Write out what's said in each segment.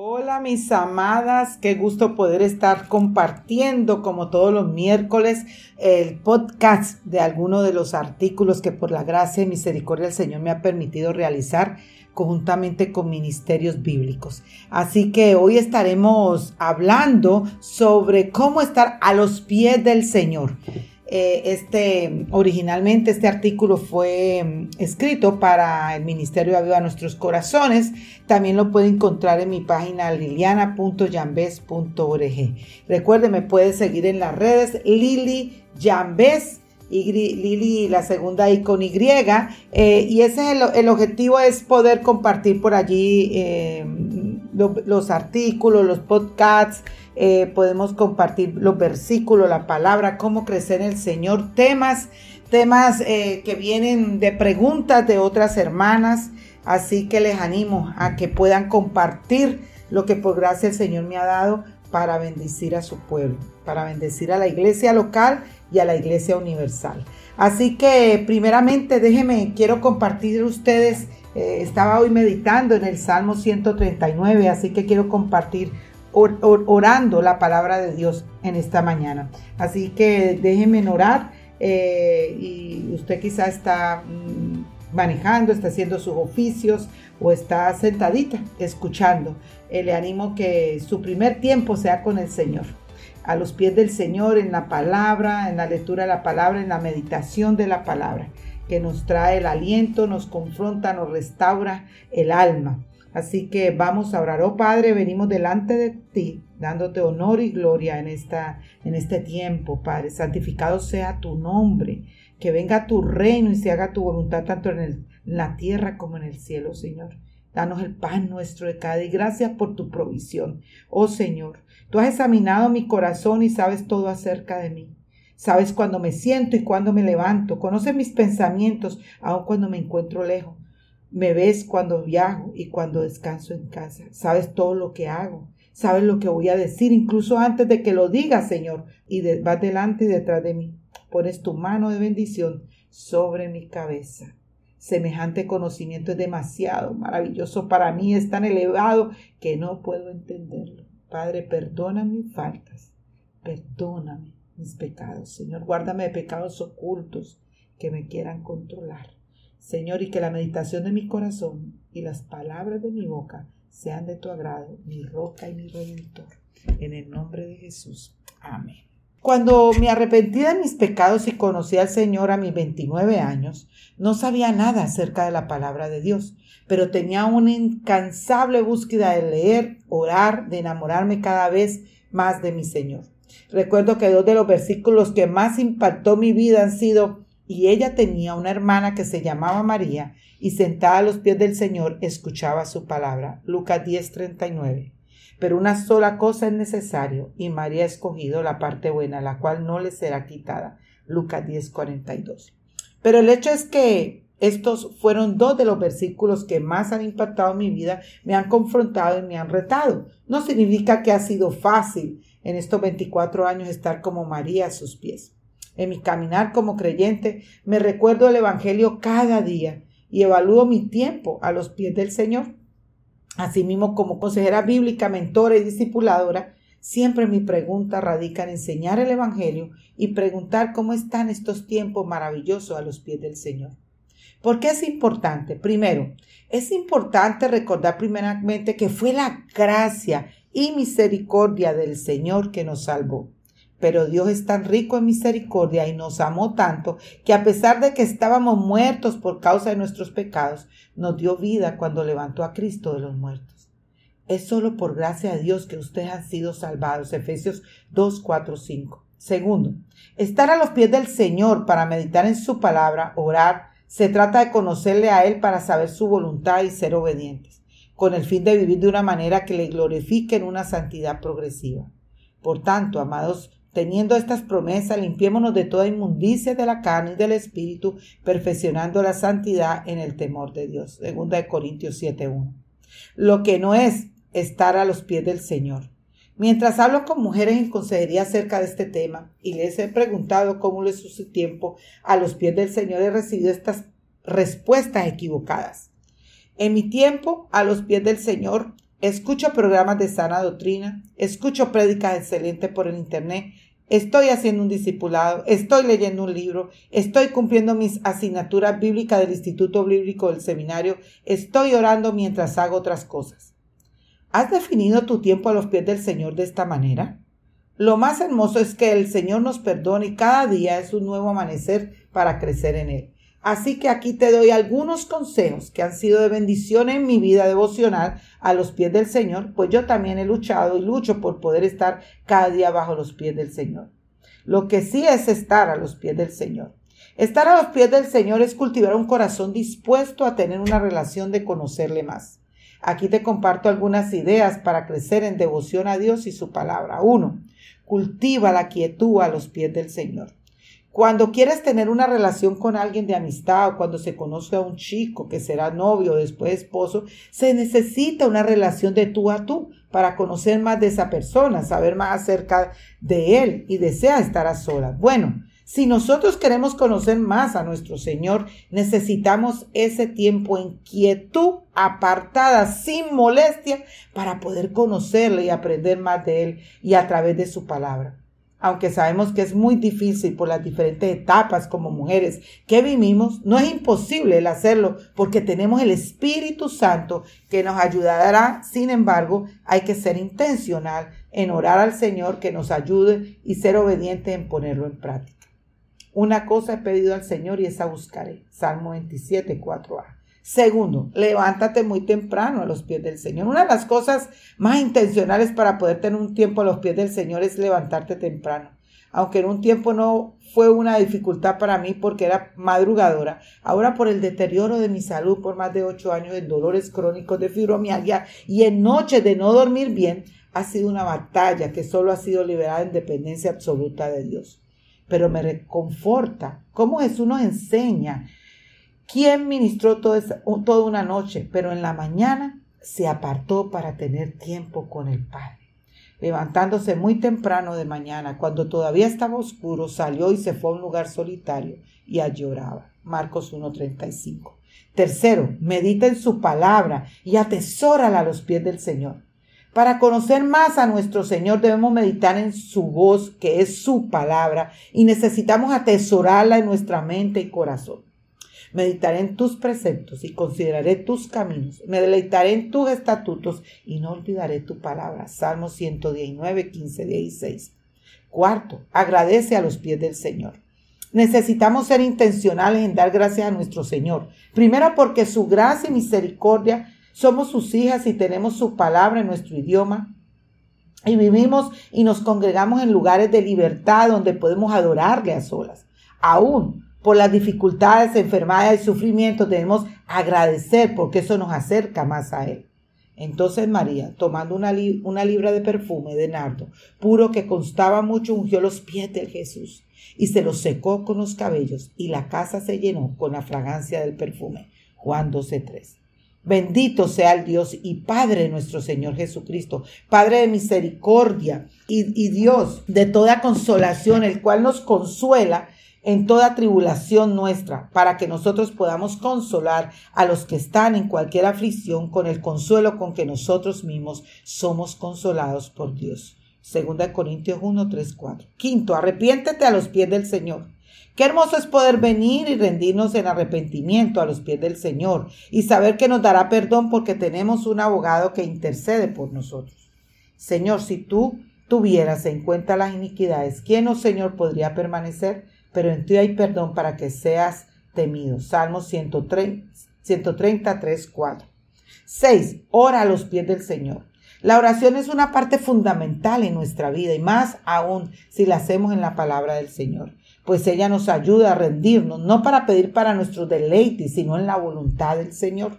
Hola mis amadas, qué gusto poder estar compartiendo como todos los miércoles el podcast de alguno de los artículos que por la gracia y misericordia del Señor me ha permitido realizar conjuntamente con ministerios bíblicos. Así que hoy estaremos hablando sobre cómo estar a los pies del Señor. Eh, este, originalmente este artículo fue mm, escrito para el Ministerio de Aviva Nuestros Corazones. También lo puede encontrar en mi página liliana.yambes.org. Recuerde, me puede seguir en las redes Lili Yambes. Y Lili, la segunda I con Y, eh, y ese es el, objetivo es poder compartir por allí eh, los artículos, los podcasts, eh, podemos compartir los versículos, la palabra, cómo crecer en el Señor, temas, temas eh, que vienen de preguntas de otras hermanas. Así que les animo a que puedan compartir lo que por gracia el Señor me ha dado para bendecir a su pueblo, para bendecir a la iglesia local y a la iglesia universal. Así que primeramente déjenme, quiero compartir ustedes, eh, estaba hoy meditando en el Salmo 139, así que quiero compartir orando la palabra de Dios en esta mañana. Así que déjenme orar eh, y usted quizá está mm, manejando, está haciendo sus oficios o está sentadita escuchando. Eh, le animo que su primer tiempo sea con el Señor a los pies del Señor en la palabra, en la lectura de la palabra, en la meditación de la palabra, que nos trae el aliento, nos confronta, nos restaura el alma. Así que vamos a orar. Oh Padre, venimos delante de ti, dándote honor y gloria en, esta, en este tiempo, Padre. Santificado sea tu nombre. Que venga tu reino y se haga tu voluntad tanto en, en la tierra como en el cielo, Señor. Danos el pan nuestro de cada día y gracias por tu provisión. Oh Señor, tú has examinado mi corazón y sabes todo acerca de mí. Sabes cuando me siento y cuando me levanto. Conoces mis pensamientos, aun cuando me encuentro lejos. Me ves cuando viajo y cuando descanso en casa. Sabes todo lo que hago. Sabes lo que voy a decir, incluso antes de que lo diga, Señor. Y vas delante y detrás de mí. Pones tu mano de bendición sobre mi cabeza. Semejante conocimiento es demasiado maravilloso para mí, es tan elevado que no puedo entenderlo. Padre, perdona mis faltas, perdóname mis pecados. Señor, guárdame de pecados ocultos que me quieran controlar. Señor, y que la meditación de mi corazón y las palabras de mi boca sean de tu agrado, mi roca y mi redentor. En el nombre de Jesús. Amén. Cuando me arrepentí de mis pecados y conocí al Señor a mis 29 años, no sabía nada acerca de la palabra de Dios, pero tenía una incansable búsqueda de leer, orar, de enamorarme cada vez más de mi Señor. Recuerdo que dos de los versículos que más impactó mi vida han sido y ella tenía una hermana que se llamaba María y sentada a los pies del Señor escuchaba su palabra. Lucas 10:39. Pero una sola cosa es necesario y María ha escogido la parte buena, la cual no le será quitada. Lucas 10:42. Pero el hecho es que estos fueron dos de los versículos que más han impactado mi vida, me han confrontado y me han retado. No significa que ha sido fácil en estos 24 años estar como María a sus pies. En mi caminar como creyente me recuerdo el Evangelio cada día y evalúo mi tiempo a los pies del Señor. Asimismo, como consejera bíblica, mentora y discipuladora, siempre mi pregunta radica en enseñar el Evangelio y preguntar cómo están estos tiempos maravillosos a los pies del Señor. ¿Por qué es importante? Primero, es importante recordar primeramente que fue la gracia y misericordia del Señor que nos salvó. Pero Dios es tan rico en misericordia y nos amó tanto que a pesar de que estábamos muertos por causa de nuestros pecados, nos dio vida cuando levantó a Cristo de los muertos. Es solo por gracia de Dios que ustedes han sido salvados. Efesios 2, 4, 5. Segundo, estar a los pies del Señor para meditar en su palabra, orar, se trata de conocerle a Él para saber su voluntad y ser obedientes, con el fin de vivir de una manera que le glorifique en una santidad progresiva. Por tanto, amados, Teniendo estas promesas, limpiémonos de toda inmundicia de la carne y del espíritu, perfeccionando la santidad en el temor de Dios. Segunda de Corintios 7.1. Lo que no es estar a los pies del Señor. Mientras hablo con mujeres en consejería acerca de este tema y les he preguntado cómo les su tiempo a los pies del Señor, he recibido estas respuestas equivocadas. En mi tiempo a los pies del Señor escucho programas de sana doctrina, escucho prédicas excelentes por el Internet, estoy haciendo un discipulado, estoy leyendo un libro, estoy cumpliendo mis asignaturas bíblicas del Instituto Bíblico del Seminario, estoy orando mientras hago otras cosas. ¿Has definido tu tiempo a los pies del Señor de esta manera? Lo más hermoso es que el Señor nos perdone y cada día es un nuevo amanecer para crecer en Él. Así que aquí te doy algunos consejos que han sido de bendición en mi vida devocional a los pies del Señor, pues yo también he luchado y lucho por poder estar cada día bajo los pies del Señor. Lo que sí es estar a los pies del Señor. Estar a los pies del Señor es cultivar un corazón dispuesto a tener una relación de conocerle más. Aquí te comparto algunas ideas para crecer en devoción a Dios y su palabra. Uno, cultiva la quietud a los pies del Señor. Cuando quieres tener una relación con alguien de amistad o cuando se conoce a un chico que será novio después esposo, se necesita una relación de tú a tú para conocer más de esa persona, saber más acerca de él y desea estar a solas. Bueno, si nosotros queremos conocer más a nuestro Señor, necesitamos ese tiempo en quietud, apartada, sin molestia, para poder conocerle y aprender más de Él y a través de su palabra aunque sabemos que es muy difícil por las diferentes etapas como mujeres que vivimos, no es imposible el hacerlo porque tenemos el Espíritu Santo que nos ayudará. Sin embargo, hay que ser intencional en orar al Señor que nos ayude y ser obediente en ponerlo en práctica. Una cosa he pedido al Señor y esa buscaré. Salmo 27, 4a. Segundo, levántate muy temprano a los pies del Señor. Una de las cosas más intencionales para poder tener un tiempo a los pies del Señor es levantarte temprano. Aunque en un tiempo no fue una dificultad para mí porque era madrugadora, ahora por el deterioro de mi salud por más de ocho años en dolores crónicos de fibromialgia y en noches de no dormir bien, ha sido una batalla que solo ha sido liberada en dependencia absoluta de Dios. Pero me reconforta cómo Jesús nos enseña ¿Quién ministró toda una noche, pero en la mañana se apartó para tener tiempo con el Padre. Levantándose muy temprano de mañana, cuando todavía estaba oscuro, salió y se fue a un lugar solitario y allí oraba. Marcos 1.35. Tercero, medita en su palabra y atesórala a los pies del Señor. Para conocer más a nuestro Señor debemos meditar en su voz, que es su palabra, y necesitamos atesorarla en nuestra mente y corazón. Meditaré en tus preceptos y consideraré tus caminos. Me deleitaré en tus estatutos y no olvidaré tu palabra. Salmo 119, 15, 16. Cuarto, agradece a los pies del Señor. Necesitamos ser intencionales en dar gracias a nuestro Señor. Primero porque su gracia y misericordia somos sus hijas y tenemos su palabra en nuestro idioma. Y vivimos y nos congregamos en lugares de libertad donde podemos adorarle a solas. Aún por las dificultades, enfermedades y sufrimientos, debemos agradecer porque eso nos acerca más a Él. Entonces María, tomando una, libra de perfume de nardo, puro que constaba mucho, ungió los pies de Jesús y se los secó con los cabellos y la casa se llenó con la fragancia del perfume. Juan 12.3. Bendito sea el Dios y Padre nuestro Señor Jesucristo, Padre de misericordia y Dios de toda consolación, el cual nos consuela en toda tribulación nuestra, para que nosotros podamos consolar a los que están en cualquier aflicción con el consuelo con que nosotros mismos somos consolados por Dios. Segunda Corintios 1, 3, 4. Quinto, arrepiéntete a los pies del Señor. Qué hermoso es poder venir y rendirnos en arrepentimiento a los pies del Señor y saber que nos dará perdón porque tenemos un abogado que intercede por nosotros. Señor, si tú tuvieras en cuenta las iniquidades, ¿quién, oh Señor, podría permanecer? Pero en ti hay perdón para que seas temido. Salmo 130, 133, 4. 6. Ora a los pies del Señor. La oración es una parte fundamental en nuestra vida y más aún si la hacemos en la palabra del Señor, pues ella nos ayuda a rendirnos, no para pedir para nuestro deleite, sino en la voluntad del Señor.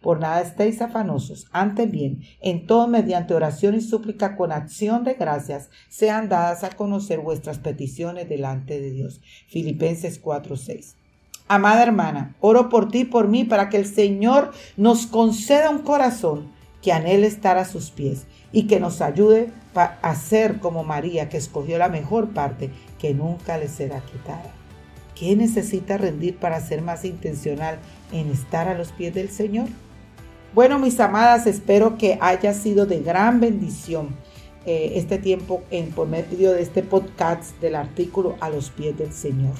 Por nada estéis afanosos, antes bien, en todo mediante oración y súplica con acción de gracias, sean dadas a conocer vuestras peticiones delante de Dios. Filipenses 4:6. Amada hermana, oro por ti y por mí para que el Señor nos conceda un corazón que anhele estar a sus pies y que nos ayude a ser como María, que escogió la mejor parte que nunca le será quitada. ¿Qué necesita rendir para ser más intencional en estar a los pies del Señor? Bueno, mis amadas, espero que haya sido de gran bendición eh, este tiempo en, por medio de este podcast del artículo A los pies del Señor.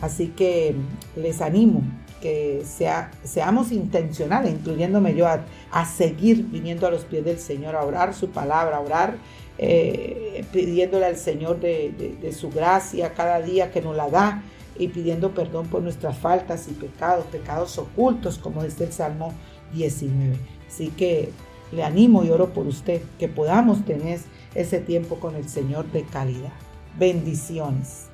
Así que les animo que sea, seamos intencionales, incluyéndome yo, a, seguir viniendo a los pies del Señor, a orar su palabra, a orar eh, pidiéndole al Señor de, su gracia cada día que nos la da y pidiendo perdón por nuestras faltas y pecados, pecados ocultos, como dice el Salmo 19. Así que le animo y oro por usted, que podamos tener ese tiempo con el Señor de calidad. Bendiciones.